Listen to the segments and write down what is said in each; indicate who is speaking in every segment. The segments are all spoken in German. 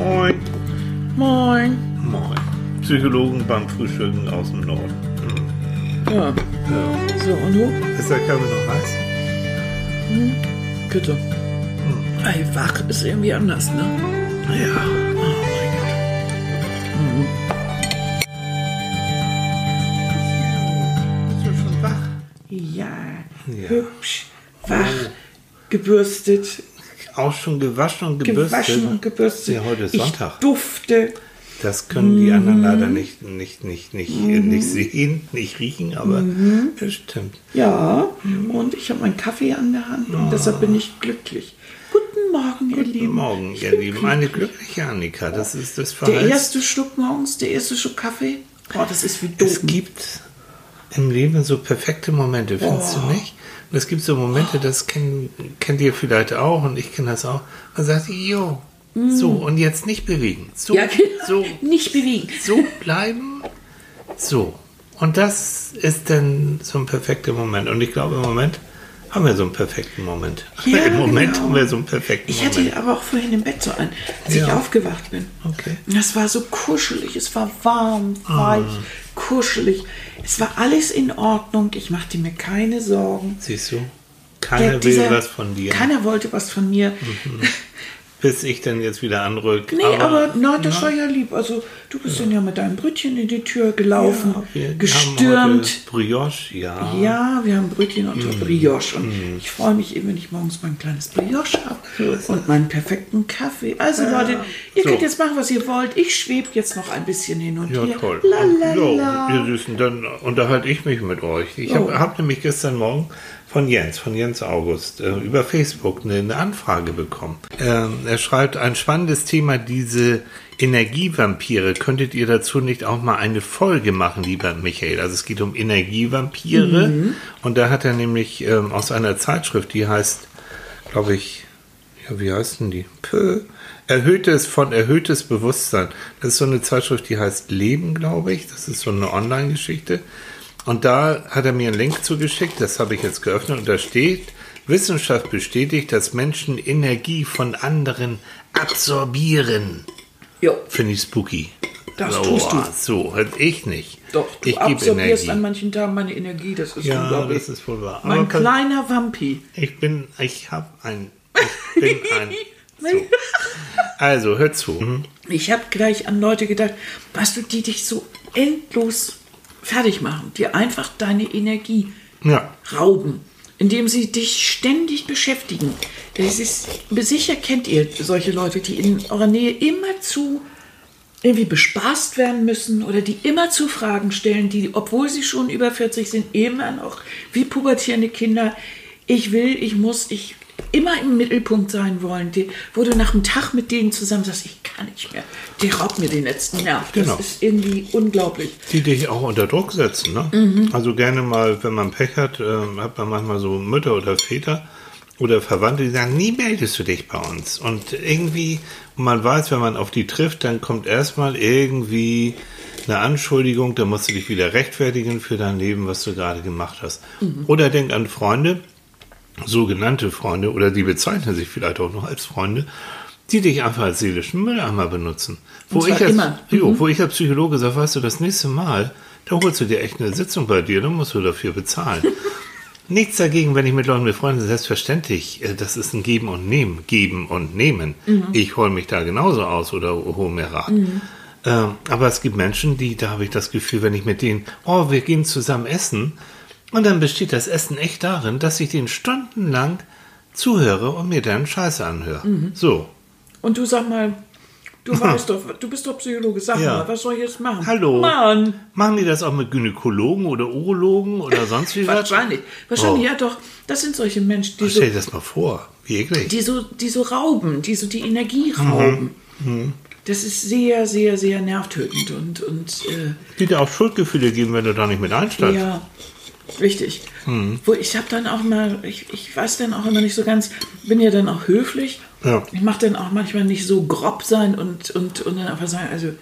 Speaker 1: Moin.
Speaker 2: Moin.
Speaker 1: Moin. Psychologen beim Frühstücken aus dem Norden.
Speaker 2: Ja.
Speaker 1: Ja.
Speaker 2: So, und du?
Speaker 1: Ist der Kaffee noch heiß?
Speaker 2: Bitte. Ey, wach ist irgendwie anders, ne?
Speaker 1: Ja.
Speaker 2: Oh mein
Speaker 1: Bist du schon wach?
Speaker 2: Gott. Ja.
Speaker 1: Ja.
Speaker 2: Hübsch, wach, gebürstet,
Speaker 1: Auch schon gewaschen und gebürstet?
Speaker 2: gewaschen und gebürstet.
Speaker 1: Ja, heute ist
Speaker 2: ich
Speaker 1: Sonntag.
Speaker 2: dufte.
Speaker 1: Das können die anderen leider nicht, nicht, nicht, nicht, nicht sehen, nicht riechen, aber das stimmt.
Speaker 2: Ja, und ich habe meinen Kaffee an der Hand und deshalb bin ich glücklich. Guten Morgen, ihr
Speaker 1: Guten
Speaker 2: Lieben.
Speaker 1: Morgen,
Speaker 2: Ich
Speaker 1: ihr Lieben. Eine glückliche Annika. Das ist das
Speaker 2: Der
Speaker 1: Verhalten.
Speaker 2: erste Schluck morgens, der erste Schluck Kaffee. Oh, das ist wie doof.
Speaker 1: Es gibt im Leben so perfekte Momente, findest
Speaker 2: Oh.
Speaker 1: du nicht? Und es gibt so Momente, das kenn, kennt ihr vielleicht auch und ich kenne das auch. Man sagt, jo, so und jetzt nicht bewegen. So,
Speaker 2: Mm. Ja, genau.
Speaker 1: so,
Speaker 2: Nicht bewegen.
Speaker 1: so bleiben. So. Und das ist dann so ein perfekter Moment. Und ich glaube, im Moment haben wir so einen perfekten Moment.
Speaker 2: Ja,
Speaker 1: Im Moment
Speaker 2: genau.
Speaker 1: haben wir so einen perfekten
Speaker 2: Ich
Speaker 1: Moment.
Speaker 2: hatte aber auch vorhin im Bett so einen, als ich
Speaker 1: Ja.
Speaker 2: aufgewacht bin.
Speaker 1: Okay.
Speaker 2: Das war so kuschelig, es war warm, weich,
Speaker 1: Ah.
Speaker 2: kuschelig. Es war alles in Ordnung, ich machte mir keine Sorgen.
Speaker 1: Siehst du? Keiner
Speaker 2: Der- dieser-
Speaker 1: will was von dir.
Speaker 2: Keiner wollte was von mir.
Speaker 1: bis ich dann jetzt wieder anrück.
Speaker 2: Nee, aber, na, das war ja lieb. Also, du bist dann ja mit deinem Brötchen in die Tür gelaufen,
Speaker 1: Ja, wir Haben
Speaker 2: gestürmt.
Speaker 1: heute Brioche, ja.
Speaker 2: Ja, wir haben Brötchen und
Speaker 1: Mm.
Speaker 2: Brioche. Und ich freue mich eben, wenn ich morgens mein kleines Brioche habe und meinen perfekten Kaffee. Also Leute, ihr
Speaker 1: So.
Speaker 2: könnt jetzt machen, was ihr wollt. Ich schwebe jetzt noch ein bisschen hin und
Speaker 1: Ja,
Speaker 2: her.
Speaker 1: toll.
Speaker 2: La, la,
Speaker 1: Ja,
Speaker 2: la.
Speaker 1: ihr Süßen, dann unterhalte ich mich mit euch. Ich habe
Speaker 2: Oh.
Speaker 1: hab nämlich gestern Morgen von Jens, von Jens August, äh, über Facebook eine, eine Anfrage bekommen. Ähm, er schreibt, ein spannendes Thema, diese Energievampire. Könntet ihr dazu nicht auch mal eine Folge machen, lieber Michael? Also es geht um Energievampire.
Speaker 2: Mhm.
Speaker 1: Und da hat er nämlich ähm, aus einer Zeitschrift, die heißt, glaube ich, ja, wie heißt denn die? Pö. Erhöhtes von erhöhtes Bewusstsein. Das ist so eine Zeitschrift, die heißt Leben, glaube ich. Das ist so eine Online-Geschichte. Und da hat er mir einen Link zugeschickt, das habe ich jetzt geöffnet und da steht, Wissenschaft bestätigt, dass Menschen Energie von anderen absorbieren.
Speaker 2: Jo,
Speaker 1: Finde ich spooky.
Speaker 2: Das
Speaker 1: Oh,
Speaker 2: tust du.
Speaker 1: So, halt ich nicht.
Speaker 2: doch, du
Speaker 1: ich
Speaker 2: absorbierst an manchen Tagen meine Energie. Das ist
Speaker 1: Ja,
Speaker 2: unglaublich.
Speaker 1: das ist wohl wahr.
Speaker 2: mein
Speaker 1: kann-
Speaker 2: kleiner Vampi.
Speaker 1: Ich bin, ich habe ein, ich bin ein. So. Also, hör zu. Mhm.
Speaker 2: Ich habe gleich an Leute gedacht, weißt du, die dich so endlos fertig machen, die einfach deine Energie
Speaker 1: Ja,
Speaker 2: rauben, indem sie dich ständig beschäftigen. Das ist, sicher kennt ihr solche Leute, die in eurer Nähe immerzu irgendwie bespaßt werden müssen oder die immer zu Fragen stellen, die, obwohl sie schon über 40 sind, immer noch wie pubertierende Kinder, ich will, ich muss, ich immer im Mittelpunkt sein wollen, die, wo du nach einem Tag mit denen zusammen sagst, ich kann nicht mehr, die raubt mir den letzten Nerv.
Speaker 1: Genau.
Speaker 2: Das ist irgendwie unglaublich.
Speaker 1: die dich auch unter Druck setzen. Ne?
Speaker 2: Mhm.
Speaker 1: Also gerne mal, wenn man Pech hat, äh, hat man manchmal so Mütter oder Väter oder Verwandte, die sagen, nie meldest du dich bei uns. Und irgendwie, man weiß, wenn man auf die trifft, dann kommt erstmal irgendwie eine Anschuldigung, da musst du dich wieder rechtfertigen für dein Leben, was du gerade gemacht hast.
Speaker 2: Mhm.
Speaker 1: Oder denk an Freunde, sogenannte Freunde, oder die bezeichnen sich vielleicht auch noch als Freunde, die dich einfach als seelischen Mülleimer benutzen. Wo ich als,
Speaker 2: immer. Mhm.
Speaker 1: Jo, wo ich als Psychologe sage, weißt du, das nächste Mal, da holst du dir echt eine Sitzung bei dir, dann musst du dafür bezahlen. Nichts dagegen, wenn ich mit Leuten befreundet bin, selbstverständlich, äh, das ist ein Geben und Nehmen, Geben und Nehmen.
Speaker 2: Mhm.
Speaker 1: Ich hole mich da genauso aus oder hole mir Rat. Ähm, aber es gibt Menschen, die, da habe ich das Gefühl, wenn ich mit denen, oh, wir gehen zusammen essen, und dann besteht das Essen echt darin, dass ich denen stundenlang zuhöre und mir dann Scheiße anhöre.
Speaker 2: Mhm.
Speaker 1: So.
Speaker 2: Und du sag mal, du weißt doch, du bist doch Psychologe, sag
Speaker 1: Ja.
Speaker 2: mal, was soll ich jetzt machen?
Speaker 1: Hallo.
Speaker 2: Mann.
Speaker 1: Machen die das auch mit Gynäkologen oder Urologen oder sonst wie was?
Speaker 2: Wahrscheinlich. Wahrscheinlich,
Speaker 1: Oh.
Speaker 2: ja doch. Das sind solche Menschen, die so,
Speaker 1: Stell dir das mal vor. Wie eklig.
Speaker 2: die so, die so rauben, die so die Energie
Speaker 1: Mhm.
Speaker 2: rauben. Das ist sehr, sehr, sehr nervtötend und, und äh,
Speaker 1: Die dir auch Schuldgefühle geben, wenn du da nicht mit einsteigst.
Speaker 2: ja, richtig.
Speaker 1: Mhm.
Speaker 2: Wo ich habe dann auch mal, ich, ich weiß dann auch immer nicht so ganz, bin ja dann auch höflich.
Speaker 1: Ja.
Speaker 2: Ich mache dann auch manchmal nicht so grob sein und, und, und dann einfach sagen, also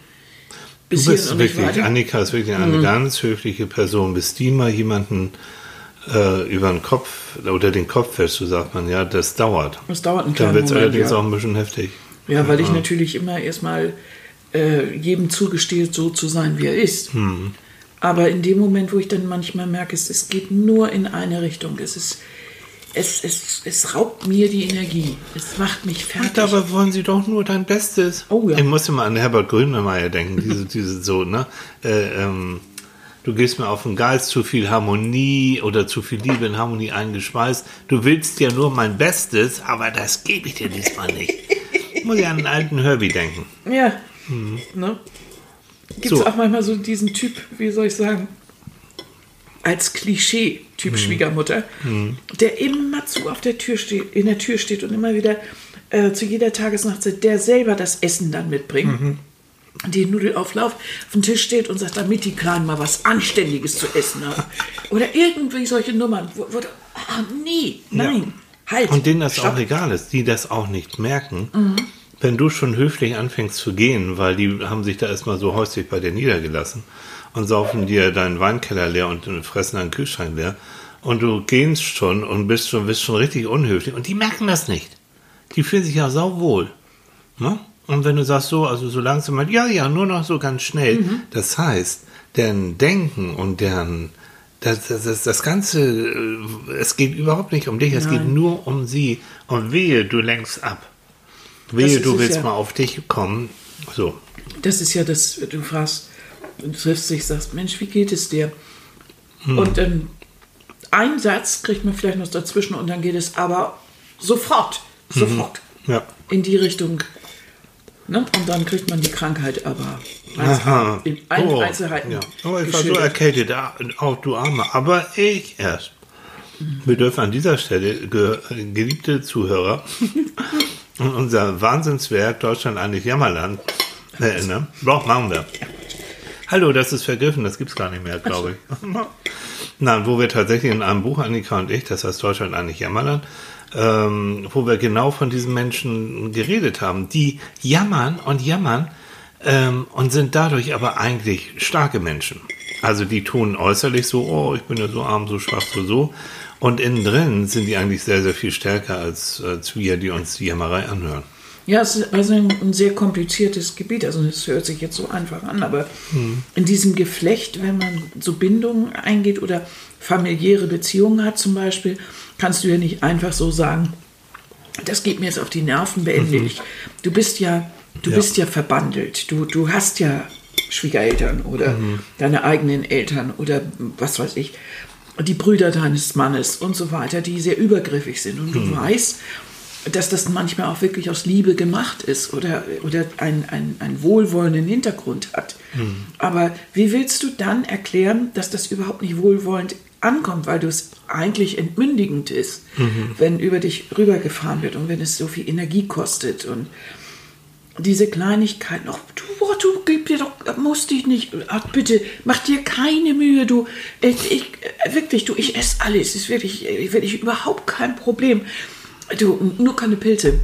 Speaker 2: bis
Speaker 1: Du bist wirklich,
Speaker 2: weiter.
Speaker 1: Annika ist wirklich eine ganz höfliche Person. Bis die mal jemanden äh, über den Kopf oder den Kopf fährst, so sagt man, ja, das dauert.
Speaker 2: Das dauert einen
Speaker 1: Dann wird es allerdings
Speaker 2: ja.
Speaker 1: auch ein bisschen heftig.
Speaker 2: Ja, weil ich natürlich immer erstmal äh, jedem zugestehe, so zu sein, wie er ist.
Speaker 1: Hm.
Speaker 2: Aber in dem Moment, wo ich dann manchmal merke, es, es geht nur in eine Richtung, es ist. Es, es, es raubt mir die Energie. Es macht mich fertig.
Speaker 1: Dabei wollen sie doch nur dein Bestes.
Speaker 2: Oh ja.
Speaker 1: Ich muss immer an Herbert Grönemeyer denken, diese, diese so, ne? Äh, ähm, du gehst mir auf den Geist, zu viel Harmonie oder zu viel Liebe in Harmonie eingeschweißt. Du willst ja nur mein Bestes, aber das gebe ich dir diesmal nicht. Ich muss ja an den alten Herbie denken.
Speaker 2: Ja. Ne? Gibt es
Speaker 1: So.
Speaker 2: auch manchmal so diesen Typ, wie soll ich sagen, als Klischee-Typ Schwiegermutter, der immer zu auf der Tür steht, in der Tür steht und immer wieder äh, zu jeder Tagesnachtzeit, der selber das Essen dann mitbringt. Den Nudelauflauf auf dem Tisch steht und sagt, damit die Kleinen mal was Anständiges zu essen haben. Oder irgendwie solche Nummern. Wo, wo, ah, nee, nein, halt.
Speaker 1: Und denen das
Speaker 2: stopp.
Speaker 1: auch egal ist, die das auch nicht merken. Wenn du schon höflich anfängst zu gehen, weil die haben sich da erstmal so häuslich bei dir niedergelassen und saufen dir deinen Weinkeller leer und fressen deinen Kühlschrank leer und du gehst schon und bist schon, bist schon richtig unhöflich und die merken das nicht. Die fühlen sich ja sauwohl. Ne? Und wenn du sagst so, also so langsam mal, ja, ja, nur noch so ganz schnell, das heißt, deren Denken und deren das, das, das, das Ganze, äh, es geht überhaupt nicht um dich, es geht nur um sie. Und wehe, du lenkst ab. Wehe, du willst
Speaker 2: ja.
Speaker 1: mal auf dich kommen. So.
Speaker 2: Das ist ja das, du fragst, du triffst dich, sagst, Mensch, wie geht es dir? Und dann ein Satz kriegt man vielleicht noch dazwischen und dann geht es aber sofort, sofort
Speaker 1: Ja.
Speaker 2: in die Richtung. Ne? Und dann kriegt man die Krankheit aber
Speaker 1: Aha.
Speaker 2: in allen
Speaker 1: Oh,
Speaker 2: Einzelheiten.
Speaker 1: Ja. Oh, ich war so erkältet, auch du Arme. Aber ich erst. Wir dürfen an dieser Stelle, ge geliebte Zuhörer, an unser Wahnsinnswerk Deutschland eigentlich Jammerland erinnern. Doch, machen wir. Hallo, das ist vergriffen, das gibt's gar nicht mehr, glaube ich. Nein, wo wir tatsächlich in einem Buch, Annika und ich, das heißt Deutschland eigentlich Jammerland, ähm, wo wir genau von diesen Menschen geredet haben, die jammern und jammern ähm, und sind dadurch aber eigentlich starke Menschen. Also die tun äußerlich so, oh, ich bin ja so arm, so schwach, so so. Und innen drin sind die eigentlich sehr, sehr viel stärker als, als wir, die uns die Jammerei anhören.
Speaker 2: Ja, es ist also ein, ein sehr kompliziertes Gebiet. Also es hört sich jetzt so einfach an, aber in diesem Geflecht, wenn man so Bindungen eingeht oder familiäre Beziehungen hat zum Beispiel, kannst du ja nicht einfach so sagen, das geht mir jetzt auf die Nerven, beende ich. Du bist ja, du
Speaker 1: Ja.
Speaker 2: bist ja verbandelt. Du, du hast ja Schwiegereltern oder deine eigenen Eltern oder was weiß ich, die Brüder deines Mannes und so weiter, die sehr übergriffig sind. Und du weißt, dass das manchmal auch wirklich aus Liebe gemacht ist oder, oder einen, einen wohlwollenden Hintergrund hat. Aber wie willst du dann erklären, dass das überhaupt nicht wohlwollend ankommt, weil du es eigentlich entmündigend ist, wenn über dich rübergefahren wird und wenn es so viel Energie kostet und diese Kleinigkeiten, oh, du, oh, du gib dir doch, musst dich nicht, ach, bitte, mach dir keine Mühe, du, ich, ich, äh, wirklich, du, ich esse alles, ist wirklich, äh, wirklich überhaupt kein Problem. Du, nur keine Pilze.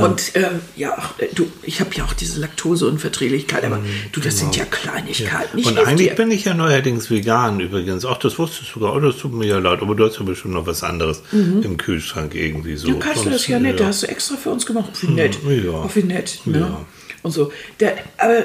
Speaker 2: Und äh, ja, du, ich habe ja auch diese Laktoseunverträglichkeit, aber du, das sind ja Kleinigkeiten. Ich
Speaker 1: und eigentlich
Speaker 2: dir.
Speaker 1: bin ich ja neuerdings vegan übrigens. Ach, das wusstest du sogar. Oh, das tut mir ja leid. Aber du hast ja bestimmt noch was anderes im Kühlschrank irgendwie so.
Speaker 2: Du kannst du das
Speaker 1: Sonst,
Speaker 2: ja nett, da hast du extra für uns gemacht. Wie nett.
Speaker 1: ja.
Speaker 2: Oh, wie nett. Ne?
Speaker 1: Ja.
Speaker 2: Und so. Der, aber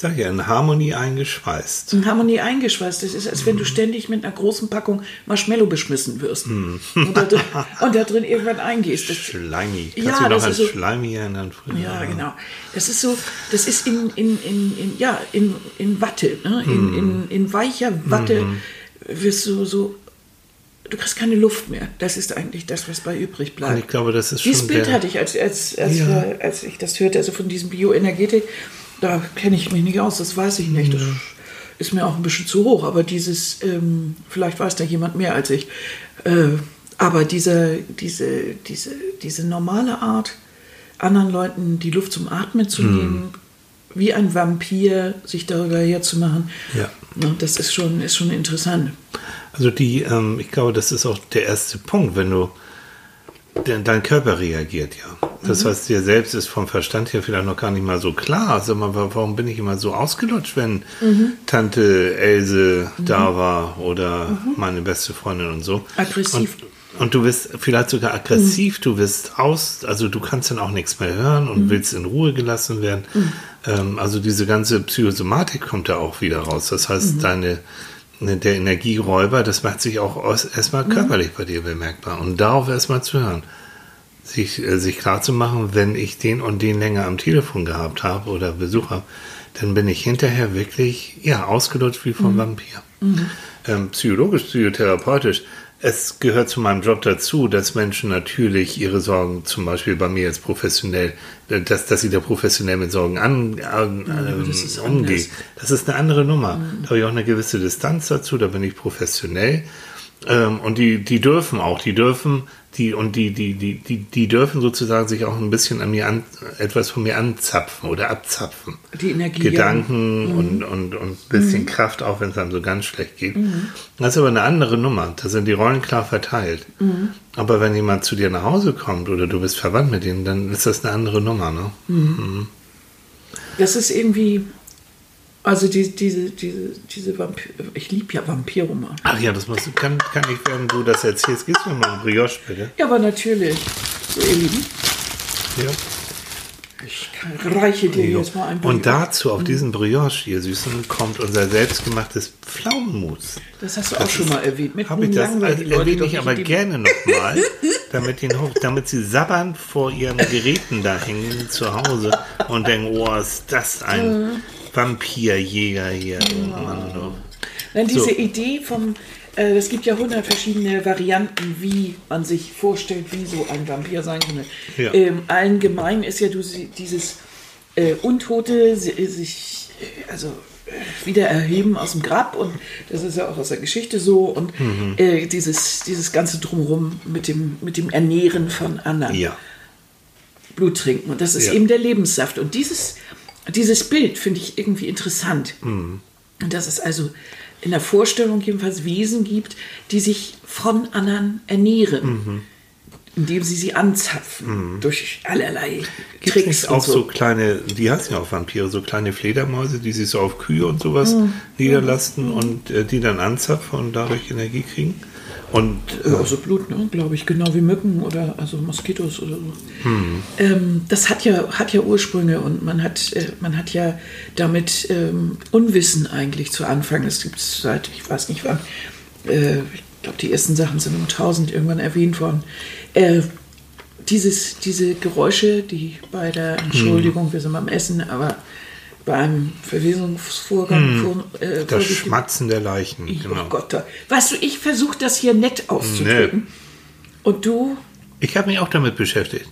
Speaker 1: sag ja, in Harmonie eingeschweißt.
Speaker 2: in Harmonie eingeschweißt. Das ist, als wenn du ständig mit einer großen Packung Marshmallow beschmissen wirst. Und, da, drin- und da drin irgendwann eingehst. Das,
Speaker 1: Schleimig. Kannst
Speaker 2: Ja,
Speaker 1: du noch als
Speaker 2: so-
Speaker 1: Schleimig erinnern? früher?
Speaker 2: ja, genau. Das ist so, das ist in, in, in, in, ja, in, in Watte, ne? in, in, in weicher Watte wirst du so, du kriegst keine Luft mehr. Das ist eigentlich das, was bei übrig
Speaker 1: Und
Speaker 2: bleibt.
Speaker 1: ich glaube, das ist
Speaker 2: Dieses
Speaker 1: schon
Speaker 2: Bild hatte ich, als, als, als,
Speaker 1: Ja.
Speaker 2: als ich das hörte, also von diesem Bioenergetik, da kenne ich mich nicht aus, das weiß ich nicht. Das ist mir auch ein bisschen zu hoch, aber dieses, ähm, vielleicht weiß da jemand mehr als ich, äh, aber diese, diese, diese, diese normale Art, anderen Leuten die Luft zum Atmen zu
Speaker 1: Hm.
Speaker 2: nehmen, wie ein Vampir sich darüber herzumachen,
Speaker 1: Ja.
Speaker 2: ne, das ist schon, ist schon interessant.
Speaker 1: Also die, ähm, ich glaube, das ist auch der erste Punkt, wenn du, dein, dein Körper reagiert ja. Das heißt, dir selbst ist vom Verstand her vielleicht noch gar nicht mal so klar. Sag mal, wa- warum bin ich immer so ausgelutscht, wenn Tante Else da war oder meine beste Freundin und so.
Speaker 2: Aggressiv.
Speaker 1: Und, Und du wirst vielleicht sogar aggressiv, du wirst aus, also du kannst dann auch nichts mehr hören und willst in Ruhe gelassen werden. Ähm, also diese ganze Psychosomatik kommt da auch wieder raus. Das heißt, deine, ne, der Energieräuber, das macht sich auch erstmal körperlich bei dir bemerkbar. Und darauf erstmal zu hören. Sich, äh, sich klar zu machen, wenn ich den und den länger am Telefon gehabt habe oder Besuch habe, dann bin ich hinterher wirklich ja, ausgelutscht wie vom Vampir. Ähm, psychologisch, psychotherapeutisch, es gehört zu meinem Job dazu, dass Menschen natürlich ihre Sorgen, zum Beispiel bei mir jetzt professionell, äh, dass, dass sie da professionell mit Sorgen an, an, ähm,
Speaker 2: das
Speaker 1: umgehen. Das ist eine andere Nummer. Da habe ich auch eine gewisse Distanz dazu, da bin ich professionell. Ähm, und die, die dürfen auch, die dürfen, die, und die, die, die, die, die dürfen sozusagen sich auch ein bisschen an mir an, etwas von mir anzapfen oder abzapfen.
Speaker 2: Die Energie, ja.
Speaker 1: Gedanken und, und, und ein bisschen Kraft, auch wenn es einem so ganz schlecht geht. Das ist aber eine andere Nummer. Da sind die Rollen klar verteilt. Aber wenn jemand zu dir nach Hause kommt oder du bist verwandt mit ihm, dann ist das eine andere Nummer, ne?
Speaker 2: Das ist irgendwie, also die, diese, diese, diese Vampir, ich liebe ja Vampirromane.
Speaker 1: Ach ja, das muss, kann, kann ich, während du das erzählst, gibst du mir mal ein Brioche, bitte?
Speaker 2: Ja, aber natürlich. So, ihr Lieben,
Speaker 1: Ja.
Speaker 2: ich kann- reiche dir jetzt mal ein
Speaker 1: Und
Speaker 2: Brioche.
Speaker 1: dazu, auf diesen Brioche, ihr Süßen, kommt unser selbstgemachtes Pflaumenmus.
Speaker 2: Das hast du auch schon mal erwähnt. Mit
Speaker 1: Habe ich das also, erwähne ich aber gerne nochmal, damit, den damit sie sabbernd vor ihren Geräten da hängen zu Hause und denken, oh, ist das ein
Speaker 2: Mhm.
Speaker 1: Vampirjäger hier. Mann, oh.
Speaker 2: Nein, diese
Speaker 1: So.
Speaker 2: Idee vom, äh, es gibt ja hundert verschiedene Varianten, wie man sich vorstellt, wie so ein Vampir sein könnte.
Speaker 1: Ja.
Speaker 2: Ähm, allen gemein ist ja dieses äh, Untote si- sich, äh, also äh, wieder erheben aus dem Grab und das ist ja auch aus der Geschichte so und
Speaker 1: Mhm.
Speaker 2: äh, dieses, dieses ganze Drumherum mit dem, mit dem Ernähren von anderen.
Speaker 1: Ja.
Speaker 2: Blut trinken. Und das ist
Speaker 1: Ja.
Speaker 2: eben der Lebenssaft. Und dieses, dieses Bild finde ich irgendwie interessant.
Speaker 1: Mhm.
Speaker 2: Und dass es also in der Vorstellung jedenfalls Wesen gibt, die sich von anderen ernähren.
Speaker 1: Mhm.
Speaker 2: Indem sie sie anzapfen. Durch allerlei
Speaker 1: Gibt
Speaker 2: Tricks und
Speaker 1: auch
Speaker 2: so.
Speaker 1: so kleine, die heißen ja auch Vampire, so kleine Fledermäuse, die sich so auf Kühe und sowas
Speaker 2: Mhm.
Speaker 1: niederlassen und äh, die dann anzapfen und dadurch Energie kriegen? Und
Speaker 2: Ja, also Blut, ne? glaube ich, genau wie Mücken oder also Moskitos oder so.
Speaker 1: Hm.
Speaker 2: Ähm, das hat ja, hat ja Ursprünge und man hat, äh, man hat ja damit ähm, Unwissen eigentlich zu Anfang. Es gibt seit, ich weiß nicht wann, äh, ich glaube, die ersten Sachen sind um 1000 irgendwann erwähnt worden. Äh, dieses, diese Geräusche, die bei der Entschuldigung, wir sind beim Essen, aber bei einem Verwesungsvorgang vor, äh,
Speaker 1: das Schmatzen der Leichen, genau.
Speaker 2: Oh Gott, da- weißt du, ich versuche das hier nett auszudrücken. Und du,
Speaker 1: Ich habe mich auch damit beschäftigt.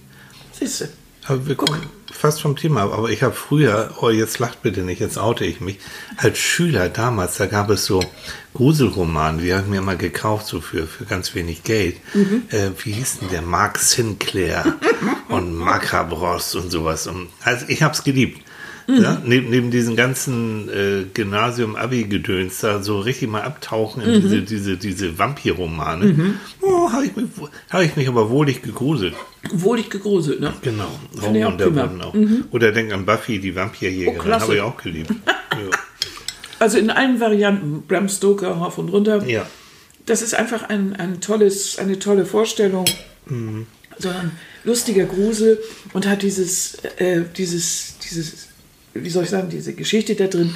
Speaker 2: siehst du,
Speaker 1: Aber wir kommen fast vom Thema ab. Aber ich habe früher, oh jetzt lacht bitte nicht, jetzt oute ich mich, als Schüler damals, da gab es so Gruselromane, die habe ich mir mal gekauft, so für, für ganz wenig Geld. Äh, wie hieß denn der? Mark Sinclair und Macabros und sowas. Und, also ich habe es geliebt. Ja, neben, neben diesen ganzen äh, Gymnasium-Abi-Gedöns da so richtig mal abtauchen in diese, diese, diese Vampirromane. Oh, habe ich, mich- hab ich mich aber wohlig gegruselt.
Speaker 2: wohlig gegruselt, ne?
Speaker 1: Genau.
Speaker 2: Ich auch
Speaker 1: und
Speaker 2: prima.
Speaker 1: Auch. Oder denk an Buffy, die Vampirjägerin.
Speaker 2: Oh.
Speaker 1: Habe ich auch geliebt.
Speaker 2: Also in allen Varianten, Bram Stoker, rauf und runter.
Speaker 1: ja. ja.
Speaker 2: Das ist einfach ein, ein tolles, eine tolle Vorstellung.
Speaker 1: Mhm.
Speaker 2: So ein lustiger Grusel und hat dieses, äh, dieses, dieses, wie soll ich sagen, diese Geschichte da drin,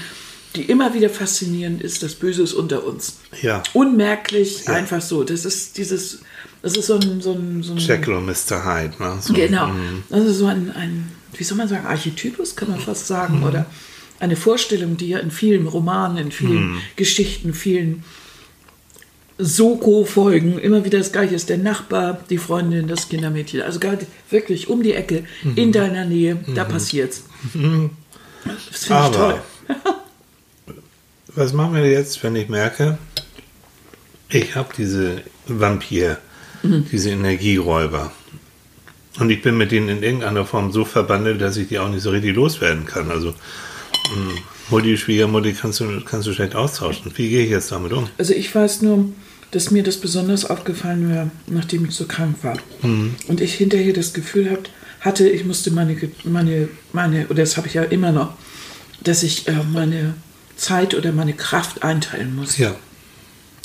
Speaker 2: die immer wieder faszinierend ist, das Böse ist unter uns.
Speaker 1: Ja.
Speaker 2: Unmerklich,
Speaker 1: Ja.
Speaker 2: einfach so. Das ist dieses, das ist so ein, so ein, so ein
Speaker 1: Jekyll und Mr. Hyde. Ne? So,
Speaker 2: Genau.
Speaker 1: mm,
Speaker 2: Also so ein, ein, wie soll man sagen, Archetypus kann man fast sagen.
Speaker 1: Mhm.
Speaker 2: Oder eine Vorstellung, die ja in vielen Romanen, in vielen
Speaker 1: Mhm.
Speaker 2: Geschichten, vielen Soko-Folgen immer wieder das Gleiche ist. Der Nachbar, die Freundin, das Kindermädchen. Also gerade wirklich um die Ecke,
Speaker 1: Mhm.
Speaker 2: in deiner Nähe, da passiert's. Das finde ich toll.
Speaker 1: Was machen wir jetzt, wenn ich merke, ich habe diese Vampir,
Speaker 2: Mhm.
Speaker 1: diese Energieräuber. Und ich bin mit denen in irgendeiner Form so verbandelt, dass ich die auch nicht so richtig loswerden kann. Also mh, Mutti, Schwiegermutti kannst du, kannst du schlecht austauschen. Wie gehe ich jetzt damit um?
Speaker 2: Also ich weiß nur, dass mir das besonders aufgefallen war, nachdem ich so krank war. Und ich hinterher das Gefühl hat, hatte, ich musste meine, meine, meine, oder das habe ich ja immer noch, dass ich äh, meine Zeit oder meine Kraft einteilen muss.
Speaker 1: Ja.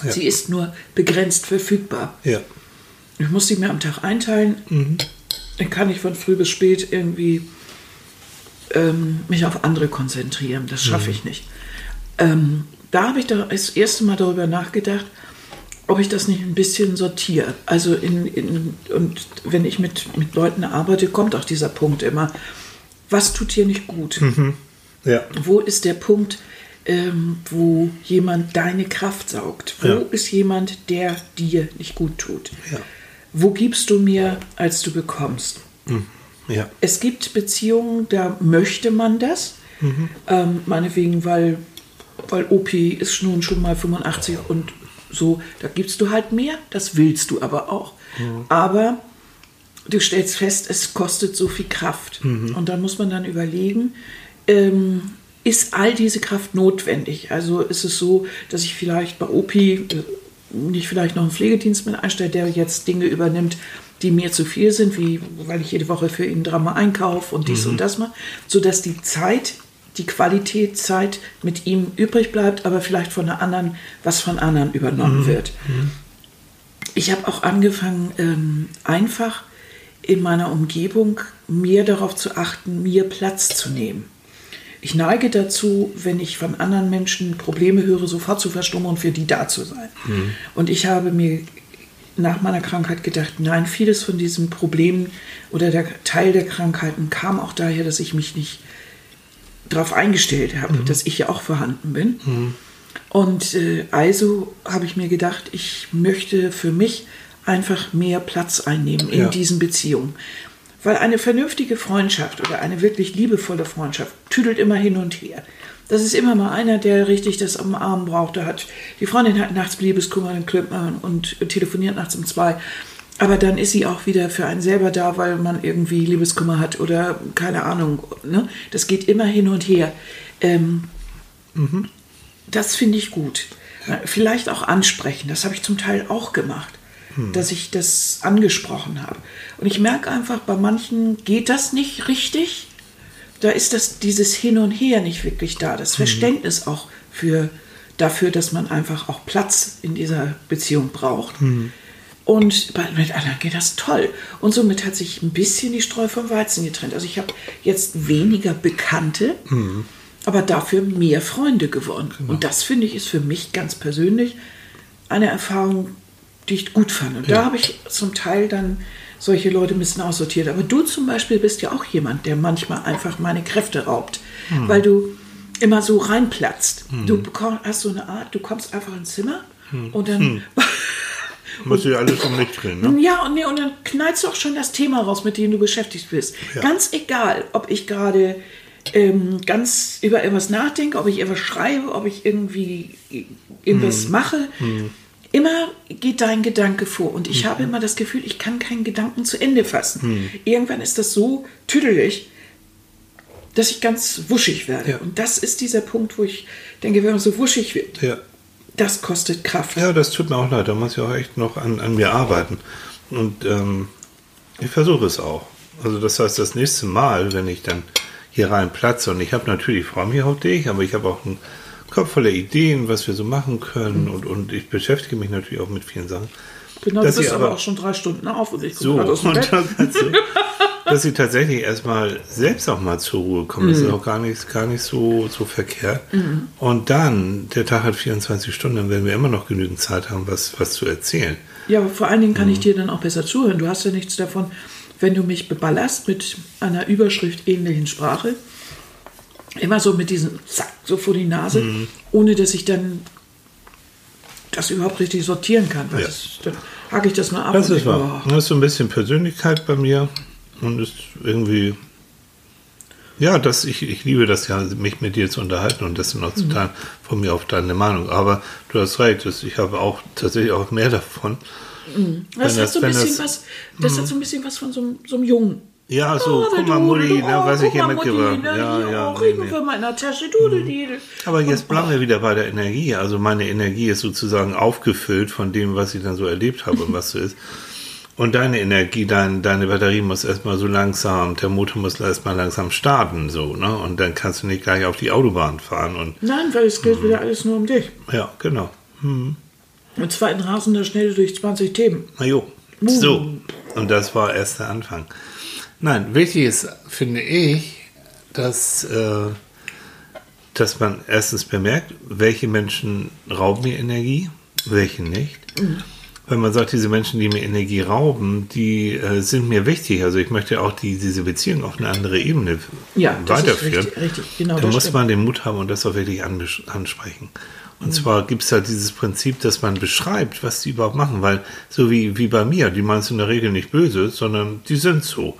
Speaker 1: Ja.
Speaker 2: Sie ist nur begrenzt verfügbar.
Speaker 1: Ja.
Speaker 2: Ich muss die mir am Tag einteilen. Dann kann ich von früh bis spät irgendwie ähm, mich auf andere konzentrieren. Das schaffe ich nicht. Ähm, da habe ich da das erste Mal darüber nachgedacht, ob ich das nicht ein bisschen sortiere. Also in, in, und wenn ich mit, mit Leuten arbeite, kommt auch dieser Punkt immer. Was tut dir nicht gut?
Speaker 1: Ja.
Speaker 2: Wo ist der Punkt, ähm, wo jemand deine Kraft saugt? Wo
Speaker 1: Ja.
Speaker 2: ist jemand, der dir nicht gut tut?
Speaker 1: Ja.
Speaker 2: Wo gibst du mir, als du bekommst?
Speaker 1: Ja.
Speaker 2: Es gibt Beziehungen, da möchte man das. Ähm, meinetwegen, weil, weil OP ist nun schon mal 85 und so, da gibst du halt mehr, das willst du aber auch. Aber du stellst fest, es kostet so viel Kraft. Und dann muss man dann überlegen, ähm, ist all diese Kraft notwendig? Also ist es so, dass ich vielleicht bei OP äh, nicht vielleicht noch einen Pflegedienst mit einstelle, der jetzt Dinge übernimmt, die mir zu viel sind, wie weil ich jede Woche für ihn dreimal einkaufe und dies und das mal, sodass die Zeit, die Qualität Zeit mit ihm übrig bleibt, aber vielleicht von einer anderen, was von anderen übernommen wird. Ich habe auch angefangen, ähm, einfach in meiner Umgebung mehr darauf zu achten, mir Platz zu nehmen. Ich neige dazu, wenn ich von anderen Menschen Probleme höre, sofort zu verstummen und für die da zu sein. Und ich habe mir nach meiner Krankheit gedacht, nein, vieles von diesen Problemen oder der Teil der Krankheiten kam auch daher, dass ich mich nicht darauf eingestellt habe, dass ich ja auch vorhanden bin. Und äh, also habe ich mir gedacht, ich möchte für mich einfach mehr Platz einnehmen in
Speaker 1: Ja.
Speaker 2: diesen Beziehungen. Weil eine vernünftige Freundschaft oder eine wirklich liebevolle Freundschaft tüdelt immer hin und her. Das ist immer mal einer, der richtig das am Arm braucht. Da hat, die Freundin hat nachts Liebeskummer, dann klopft man und telefoniert nachts um zwei. Aber dann ist sie auch wieder für einen selber da, weil man irgendwie Liebeskummer hat oder keine Ahnung. Ne? Das geht immer hin und her. Ähm, das finde ich gut. Vielleicht auch ansprechen. Das habe ich zum Teil auch gemacht, dass ich das angesprochen habe. Und ich merke einfach, bei manchen geht das nicht richtig. Da ist das dieses Hin und Her nicht wirklich da. Das Verständnis auch für dafür, dass man einfach auch Platz in dieser Beziehung braucht. Und bei, mit anderen geht das toll. Und somit hat sich ein bisschen die Streu vom Weizen getrennt. Also ich habe jetzt weniger Bekannte, aber dafür mehr Freunde gewonnen. Und das finde ich ist für mich ganz persönlich eine Erfahrung, die ich gut fand. Und da habe ich zum Teil dann solche Leute ein bisschen aussortiert. Aber du zum Beispiel bist ja auch jemand, der manchmal einfach meine Kräfte raubt, weil du immer so reinplatzt. Du bekomm, hast so eine Art, du kommst einfach ins Zimmer und dann
Speaker 1: Muss sich alles um mich drehen, ne?
Speaker 2: ja, und, nee, und dann knallst du auch schon das Thema raus, mit dem du beschäftigt bist. Ganz egal, ob ich gerade ähm, ganz über irgendwas nachdenke, ob ich irgendwas schreibe, ob ich irgendwie irgendwas mache. Immer geht dein Gedanke vor. Und ich habe immer das Gefühl, ich kann keinen Gedanken zu Ende fassen. Irgendwann ist das so tüdelig, dass ich ganz wuschig werde.
Speaker 1: Ja.
Speaker 2: Und das ist dieser Punkt, wo ich denke, wenn man so wuschig wird,
Speaker 1: Ja.
Speaker 2: Das kostet Kraft.
Speaker 1: Ja, das tut mir auch leid. Da muss ich auch echt noch an, an mir arbeiten. Und ähm, ich versuche es auch. Also das heißt, das nächste Mal, wenn ich dann hier rein platze, und ich habe natürlich, ich freue mich auf dich, aber ich habe auch einen Kopf voller Ideen, was wir so machen können. Und, und ich beschäftige mich natürlich auch mit vielen Sachen.
Speaker 2: Genau, bist
Speaker 1: ich
Speaker 2: aber auch schon drei Stunden auf und ich gucke
Speaker 1: So, und
Speaker 2: Bett.
Speaker 1: dass ich tatsächlich erstmal selbst auch mal zur Ruhe komme.
Speaker 2: Mhm.
Speaker 1: Das ist auch gar nicht, gar nicht so, so verkehrt. Und dann, der Tag hat 24 Stunden, dann werden wir immer noch genügend Zeit haben, was, was zu erzählen.
Speaker 2: Ja, aber vor allen Dingen
Speaker 1: Mhm.
Speaker 2: kann ich dir dann auch besser zuhören. Du hast ja nichts davon, wenn du mich beballerst mit einer Überschrift ähnlichen Sprache. Immer so mit diesem Zack, so vor die Nase,
Speaker 1: Mhm.
Speaker 2: ohne dass ich dann das überhaupt richtig sortieren kann.
Speaker 1: Ja.
Speaker 2: das, dann hake ich das mal ab.
Speaker 1: Das ist wahr.
Speaker 2: oh,
Speaker 1: Das ist so ein bisschen Persönlichkeit bei mir und ist irgendwie. Ja, das, ich, ich liebe das ja, mich mit dir zu unterhalten und das noch
Speaker 2: Mhm.
Speaker 1: zu teilen, von mir auf deine Meinung. Aber du hast recht, das- ich habe auch tatsächlich auch mehr davon.
Speaker 2: Das
Speaker 1: Wenn
Speaker 2: hat
Speaker 1: das-
Speaker 2: so ein bisschen
Speaker 1: das-
Speaker 2: was, das hat so ein bisschen was von so, einem- so einem Jungen.
Speaker 1: Ja, so,
Speaker 2: Oh,
Speaker 1: guck mal, Mutti, ne,
Speaker 2: oh,
Speaker 1: was ich hier mitgebracht
Speaker 2: ne,
Speaker 1: Ja,
Speaker 2: hier,
Speaker 1: ja.
Speaker 2: oh,
Speaker 1: nee,
Speaker 2: Regen
Speaker 1: nee.
Speaker 2: für meiner Tasche, Dudeldedel.
Speaker 1: Aber jetzt bleiben wir wieder bei der Energie. Also meine Energie ist sozusagen aufgefüllt von dem, was ich dann so erlebt habe und was so ist. Und deine Energie, dein, deine Batterie muss erstmal so langsam, der Motor muss erstmal langsam starten, so, ne? Und dann kannst du nicht gleich auf die Autobahn fahren und,
Speaker 2: Nein, weil es geht wieder alles nur um dich.
Speaker 1: ja, genau.
Speaker 2: Und zwar in rasender Schnelle durch 20 Themen.
Speaker 1: Na jo, So, und das war erst der Anfang. Nein, wichtig ist, finde ich, dass, äh, dass man erstens bemerkt, welche Menschen rauben mir Energie, welche nicht.
Speaker 2: Mhm.
Speaker 1: Wenn man sagt, diese Menschen, die mir Energie rauben, die äh, sind mir wichtig. Also ich möchte auch die, diese Beziehung auf eine andere Ebene
Speaker 2: Ja, das ist
Speaker 1: weiterführen.
Speaker 2: richtig, richtig, genau,
Speaker 1: da
Speaker 2: das
Speaker 1: muss
Speaker 2: stimmt.
Speaker 1: man den Mut haben und das auch wirklich ansprechen. Und zwar gibt es halt dieses Prinzip, dass man beschreibt, was die überhaupt machen, weil so wie, wie bei mir, die meinen es in der Regel nicht böse, sondern die sind so.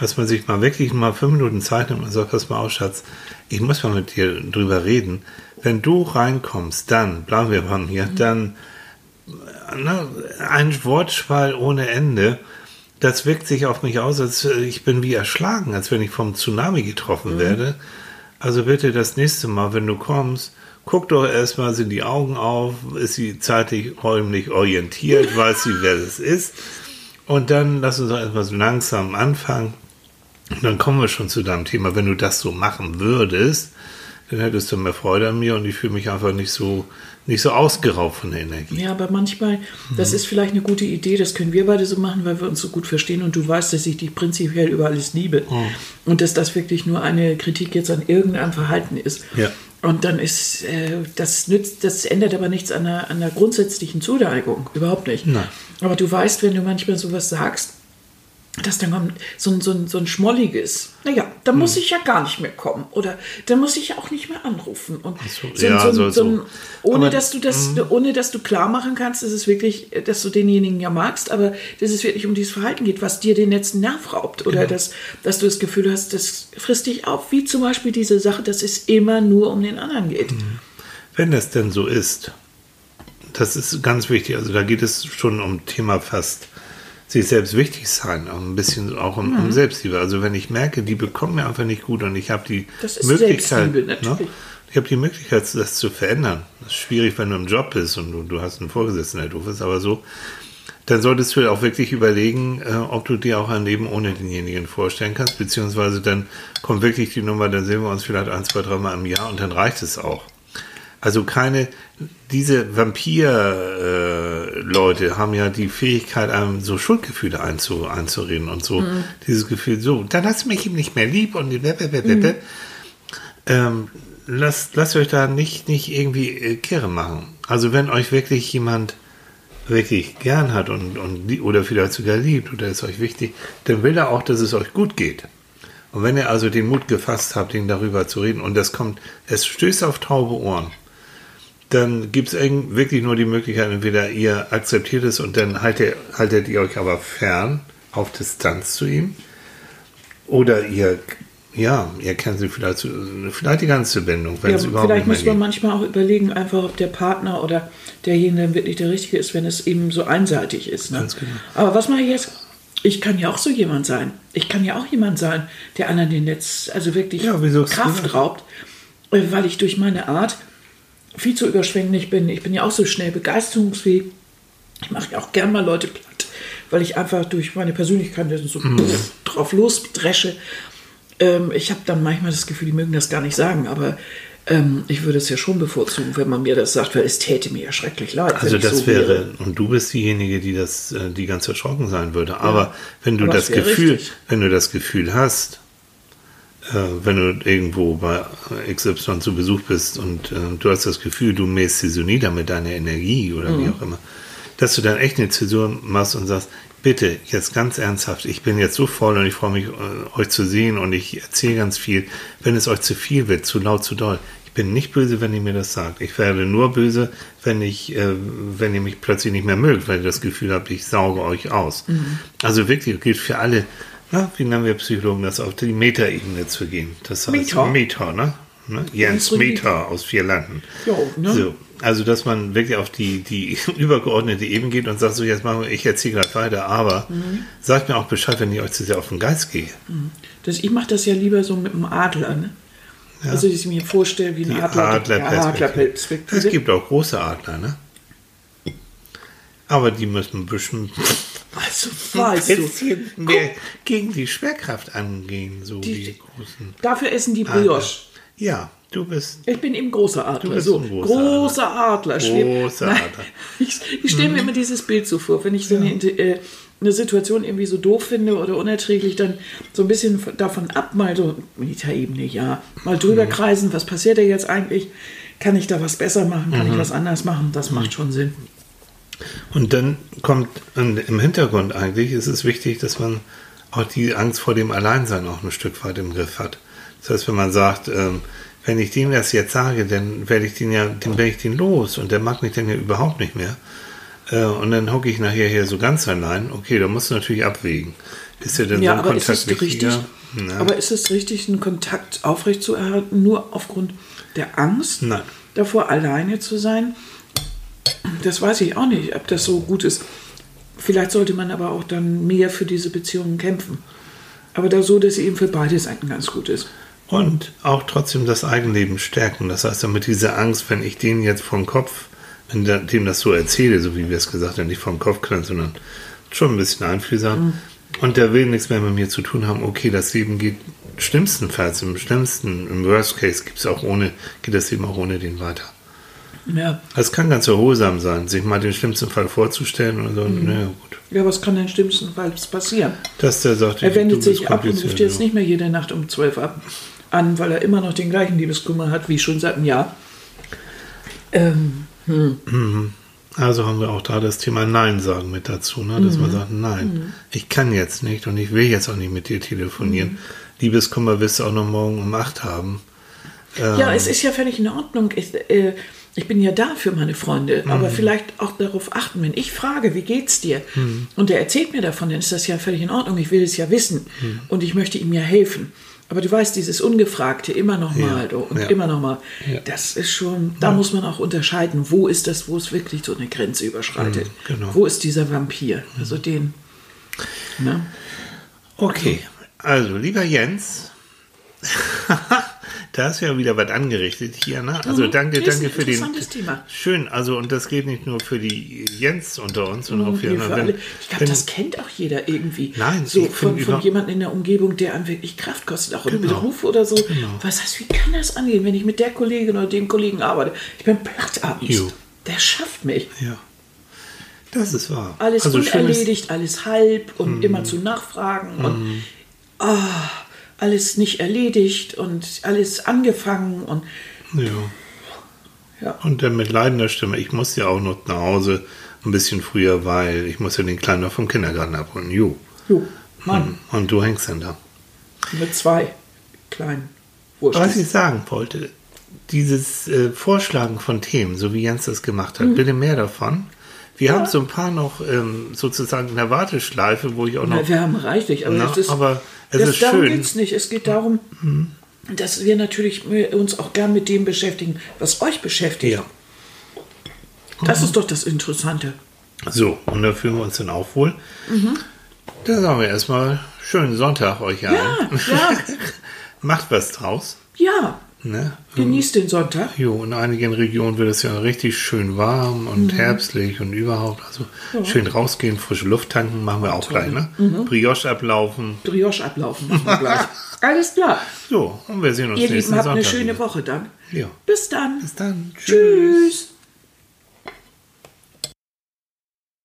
Speaker 1: Dass man sich mal wirklich mal fünf Minuten Zeit nimmt und sagt, pass mal auf, Schatz, ich muss mal mit dir drüber reden. Wenn du reinkommst, dann, bleiben wir beim hier, dann ne, ein Wortschwall ohne Ende, das wirkt sich auf mich aus, als äh, ich bin wie erschlagen, als wenn ich vom Tsunami getroffen werde. Also bitte das nächste Mal, wenn du kommst, guck doch erstmal, sind die Augen auf, ist sie zeitlich räumlich orientiert, weiß sie, wer es ist. Und dann lass uns doch erstmal so langsam anfangen. Und dann kommen wir schon zu deinem Thema. Wenn du das so machen würdest, dann hättest du mehr Freude an mir und ich fühle mich einfach nicht so, nicht so ausgeraubt von der Energie.
Speaker 2: Ja, aber manchmal, das ist vielleicht eine gute Idee, das können wir beide so machen, weil wir uns so gut verstehen und du weißt, dass ich dich prinzipiell über alles liebe und dass das wirklich nur eine Kritik jetzt an irgendeinem Verhalten ist.
Speaker 1: Ja.
Speaker 2: Und dann ist, äh, das nützt, das ändert aber nichts an der, an der grundsätzlichen Zuneigung, überhaupt nicht.
Speaker 1: Nein.
Speaker 2: Aber du weißt, wenn du manchmal sowas sagst, dass dann kommt so ein, so ein, so ein schmolliges, naja, da
Speaker 1: Hm.
Speaker 2: muss ich ja gar nicht mehr kommen oder da muss ich ja auch nicht mehr anrufen. Und
Speaker 1: so, ja, so- so.
Speaker 2: ohne
Speaker 1: Aber- hm.
Speaker 2: dass du das, ohne dass du klar machen kannst, dass es wirklich, dass du denjenigen ja magst, aber dass es wirklich um dieses Verhalten geht, was dir den letzten Nerv raubt oder
Speaker 1: Genau.
Speaker 2: dass, dass du das Gefühl hast, das frisst dich auf, wie zum Beispiel diese Sache, dass es immer nur um den anderen geht.
Speaker 1: Mhm. Wenn es denn so ist, das ist ganz wichtig. Also da geht es schon um Thema fast sich selbst wichtig sein, auch ein bisschen auch um,
Speaker 2: Mhm.
Speaker 1: um Selbstliebe. Also wenn ich merke, die bekommen mir einfach nicht gut und ich habe die Möglichkeit, ne? ich habe die Möglichkeit, das zu verändern. Das ist schwierig, wenn du im Job bist und du, du hast einen Vorgesetzten, der doof ist, aber so, dann solltest du auch wirklich überlegen, äh, ob du dir auch ein Leben ohne denjenigen vorstellen kannst, beziehungsweise dann kommt wirklich die Nummer, dann sehen wir uns vielleicht ein, zwei, dreimal im Jahr und dann reicht es auch. Also keine, diese Vampir-Leute haben ja die Fähigkeit, einem so Schuldgefühle einzu, einzureden und so. Dieses Gefühl, so, dann hast du mich eben nicht mehr lieb und blablabla. ähm, lasst, lasst euch da nicht, nicht irgendwie äh, kirre machen. Also wenn euch wirklich jemand wirklich gern hat und, und oder vielleicht sogar liebt oder ist euch wichtig, dann will er auch, dass es euch gut geht. Und wenn ihr also den Mut gefasst habt, ihn darüber zu reden und das kommt, es stößt auf taube Ohren, dann gibt es wirklich nur die Möglichkeit, entweder ihr akzeptiert es und dann haltet, haltet ihr euch aber fern auf Distanz zu ihm oder ihr, ja, ihr kennt sie vielleicht, vielleicht die ganze Bindung, wenn
Speaker 2: Ja,
Speaker 1: es überhaupt
Speaker 2: vielleicht muss man manchmal auch überlegen, einfach ob der Partner oder derjenige wirklich der Richtige ist, wenn es eben so einseitig ist. Ne?
Speaker 1: Genau.
Speaker 2: Aber was mache ich jetzt? Ich kann ja auch so jemand sein. Ich kann ja auch jemand sein, der anderen den Netz, also wirklich
Speaker 1: Ja,
Speaker 2: Kraft raubt, äh, weil ich durch meine Art viel zu überschwänglich bin. Ich bin ja auch so schnell begeisterungsfähig. Ich mache ja auch gern mal Leute platt, weil ich einfach durch meine Persönlichkeit so
Speaker 1: Mhm.
Speaker 2: drauf losdresche. Ähm, ich habe dann manchmal das Gefühl, die mögen das gar nicht sagen, aber ähm, ich würde es ja schon bevorzugen, wenn man mir das sagt, weil es täte mir ja schrecklich leid.
Speaker 1: Also das
Speaker 2: so
Speaker 1: wäre, und du bist diejenige, die das, äh, die ganz erschrocken sein würde. Aber wenn du das
Speaker 2: wäre
Speaker 1: Gefühl,
Speaker 2: richtig.
Speaker 1: wenn du das Gefühl hast, wenn du irgendwo bei XY zu Besuch bist und äh, du hast das Gefühl, du mähst sie so nieder mit deiner Energie oder
Speaker 2: Mhm.
Speaker 1: wie auch immer, dass du dann echt eine Zäsur machst und sagst, bitte, jetzt ganz ernsthaft, ich bin jetzt so voll und ich freue mich, äh, euch zu sehen und ich erzähle ganz viel. Wenn es euch zu viel wird, zu laut, zu doll, ich bin nicht böse, wenn ihr mir das sagt. Ich werde nur böse, wenn ich, äh, wenn ihr mich plötzlich nicht mehr mögt, weil ihr das Gefühl habt, ich sauge euch aus. Also wirklich gilt für alle, na, wie nennen wir Psychologen das, auf die Metaebene zu gehen. Das heißt
Speaker 2: Meta.
Speaker 1: Meta, ne? ne? Jens Meta aus vier Landen.
Speaker 2: Jo, ne?
Speaker 1: So, also dass man wirklich auf die, die übergeordnete Ebene geht und sagt, so jetzt machen wir, ich erzähle gerade weiter, aber
Speaker 2: Mhm.
Speaker 1: sagt mir auch Bescheid, wenn ich euch zu sehr auf den Geist gehe.
Speaker 2: Das, ich mache das ja lieber so mit einem Adler. Ne? Also, dass ich mir vorstelle, wie ein Adler. Ja,
Speaker 1: Adlerperspektive.
Speaker 2: Adlerperspektive.
Speaker 1: Es gibt auch große Adler, ne? Aber die müssen ein bisschen,
Speaker 2: Also,
Speaker 1: ein
Speaker 2: weißt du.
Speaker 1: bisschen mehr gegen die Schwerkraft angehen, so
Speaker 2: Die-
Speaker 1: die, großen.
Speaker 2: Dafür essen die Brioche.
Speaker 1: Ja, Du bist.
Speaker 2: Ich bin eben großer Adler.
Speaker 1: Du bist
Speaker 2: so,
Speaker 1: ein großer
Speaker 2: großer Adler. schwebt-
Speaker 1: Großer
Speaker 2: Nein,
Speaker 1: Adler.
Speaker 2: Ich, ich stelle mir immer dieses Bild so vor, wenn ich so eine, äh, eine Situation irgendwie so doof finde oder unerträglich, dann so ein bisschen davon ab, mal so Metaebene, ja, mal drüber kreisen, was passiert da jetzt eigentlich? Kann ich da was besser machen? Kann ich was anders machen? Das macht schon Sinn.
Speaker 1: Und dann kommt im Hintergrund eigentlich, ist es wichtig, dass man auch die Angst vor dem Alleinsein auch ein Stück weit im Griff hat. Das heißt, wenn man sagt, ähm, wenn ich dem das jetzt sage, dann werde ich den ja, dann werde ich den los und der mag mich dann ja überhaupt nicht mehr. Äh, und dann hocke ich nachher hier so ganz allein. Okay, da musst du natürlich abwägen. Ist ja dann
Speaker 2: Ja,
Speaker 1: so ein
Speaker 2: aber ist
Speaker 1: Kontakt
Speaker 2: es richtig?
Speaker 1: Ja.
Speaker 2: Aber ist es richtig, einen Kontakt aufrechtzuerhalten, nur aufgrund der Angst
Speaker 1: Nein.
Speaker 2: davor, alleine zu sein? Das weiß ich auch nicht, ob das so gut ist. Vielleicht sollte man aber auch dann mehr für diese Beziehungen kämpfen. Aber da so, dass sie eben für beide Seiten ganz gut ist.
Speaker 1: Und auch trotzdem das Eigenleben stärken. Das heißt, damit diese Angst, wenn ich den jetzt vom Kopf, wenn dem das so erzähle, so wie wir es gesagt haben, nicht vom Kopf knallen, sondern schon ein bisschen einfühlsam. Und der will nichts mehr mit mir zu tun haben. Okay, das Leben geht schlimmstenfalls, im schlimmsten, im Worst Case gibt es auch ohne, geht das Leben auch ohne den weiter.
Speaker 2: Ja.
Speaker 1: Es kann ganz erholsam sein, sich mal den schlimmsten Fall vorzustellen und so. Naja, gut.
Speaker 2: Ja, was kann denn schlimmstenfalls passieren?
Speaker 1: Dass der sagt,
Speaker 2: Er wendet sich ab und ruft jetzt
Speaker 1: ja.
Speaker 2: nicht mehr jede Nacht um 12 ab an, weil er immer noch den gleichen Liebeskummer hat wie schon seit einem Jahr. Ähm,
Speaker 1: Also haben wir auch da das Thema Nein sagen mit dazu, ne? dass
Speaker 2: Mhm.
Speaker 1: man sagt, nein, ich kann jetzt nicht und ich will jetzt auch nicht mit dir telefonieren.
Speaker 2: Mhm.
Speaker 1: Liebeskummer wirst du auch noch morgen um acht haben. Ähm,
Speaker 2: Ja, es ist ja völlig in Ordnung. Ich, äh, ich bin ja da für meine Freunde,
Speaker 1: Mhm.
Speaker 2: aber vielleicht auch darauf achten, wenn ich frage, wie geht's dir?
Speaker 1: Mhm.
Speaker 2: Und der erzählt mir davon, dann ist das ja völlig in Ordnung. Ich will es ja wissen
Speaker 1: Mhm.
Speaker 2: und ich möchte ihm ja helfen. Aber du weißt, dieses Ungefragte immer noch
Speaker 1: Ja,
Speaker 2: mal und
Speaker 1: ja.
Speaker 2: immer noch mal,
Speaker 1: Ja.
Speaker 2: das ist schon, da muss man auch unterscheiden, wo ist das, wo es wirklich so eine Grenze überschreitet.
Speaker 1: Mhm, genau.
Speaker 2: Wo ist dieser Vampir? Also den, ne?
Speaker 1: Okay, also lieber Jens, da hast du ja wieder was angerichtet hier, ne? Also
Speaker 2: Mhm.
Speaker 1: danke,
Speaker 2: Ist ein
Speaker 1: danke für den.
Speaker 2: interessantes Thema.
Speaker 1: Schön, also und das geht nicht nur für die Jens unter uns, sondern auch für,
Speaker 2: Hier für
Speaker 1: wenn-.
Speaker 2: Ich glaube, das kennt auch jeder irgendwie.
Speaker 1: Nein,
Speaker 2: so von, von jemandem in der Umgebung, der einem wirklich Kraft kostet, auch im
Speaker 1: Genau.
Speaker 2: Beruf oder so. Was heißt, wie kann das angehen, wenn ich mit der Kollegin oder dem Kollegen arbeite? Ich bin platt abends.
Speaker 1: Jo.
Speaker 2: Der schafft mich.
Speaker 1: Ja, das ist wahr.
Speaker 2: Alles
Speaker 1: also ist- Mhm.
Speaker 2: unerledigt, alles halb und immer zu nachfragen und ah, alles nicht erledigt und alles angefangen und
Speaker 1: Ja.
Speaker 2: ja.
Speaker 1: Und dann mit leidender Stimme, ich muss ja auch noch nach Hause ein bisschen früher, weil ich muss ja den Kleinen noch vom Kindergarten abholen. Jo.
Speaker 2: Jo, Mann,
Speaker 1: Und du hängst dann da.
Speaker 2: mit zwei kleinen
Speaker 1: Was
Speaker 2: Wurstes.
Speaker 1: ich sagen wollte, dieses äh, Vorschlagen von Themen, so wie Jens das gemacht
Speaker 2: Mhm.
Speaker 1: hat, bitte mehr davon. Wir haben so ein paar noch ähm, sozusagen in der Warteschleife, wo ich auch noch.
Speaker 2: Na, wir haben reichlich, aber
Speaker 1: Na,
Speaker 2: das ist,
Speaker 1: aber es
Speaker 2: das,
Speaker 1: ist
Speaker 2: darum
Speaker 1: schön. Mhm.
Speaker 2: geht es nicht. Es geht darum, dass wir natürlich uns auch gern mit dem beschäftigen, was euch beschäftigt.
Speaker 1: ja.
Speaker 2: Das ist doch das Interessante.
Speaker 1: So, und da fühlen wir uns dann auch wohl. Da sagen wir erstmal schönen Sonntag euch allen.
Speaker 2: Ja, ja,
Speaker 1: Macht was draus.
Speaker 2: ja.
Speaker 1: Ne?
Speaker 2: Genießt den Sonntag.
Speaker 1: Jo, in einigen Regionen wird es ja richtig schön warm und herbstlich und überhaupt. Also schön rausgehen, frische Luft tanken, machen wir auch gleich, ne? Brioche ablaufen.
Speaker 2: Brioche ablaufen machen wir gleich. Alles klar.
Speaker 1: So, und wir sehen uns
Speaker 2: Ihr
Speaker 1: nächsten
Speaker 2: Lieben, habt
Speaker 1: Sonntag.
Speaker 2: eine schöne
Speaker 1: wieder.
Speaker 2: Woche dann.
Speaker 1: Ja.
Speaker 2: Bis dann.
Speaker 1: Bis dann.
Speaker 2: Tschüss.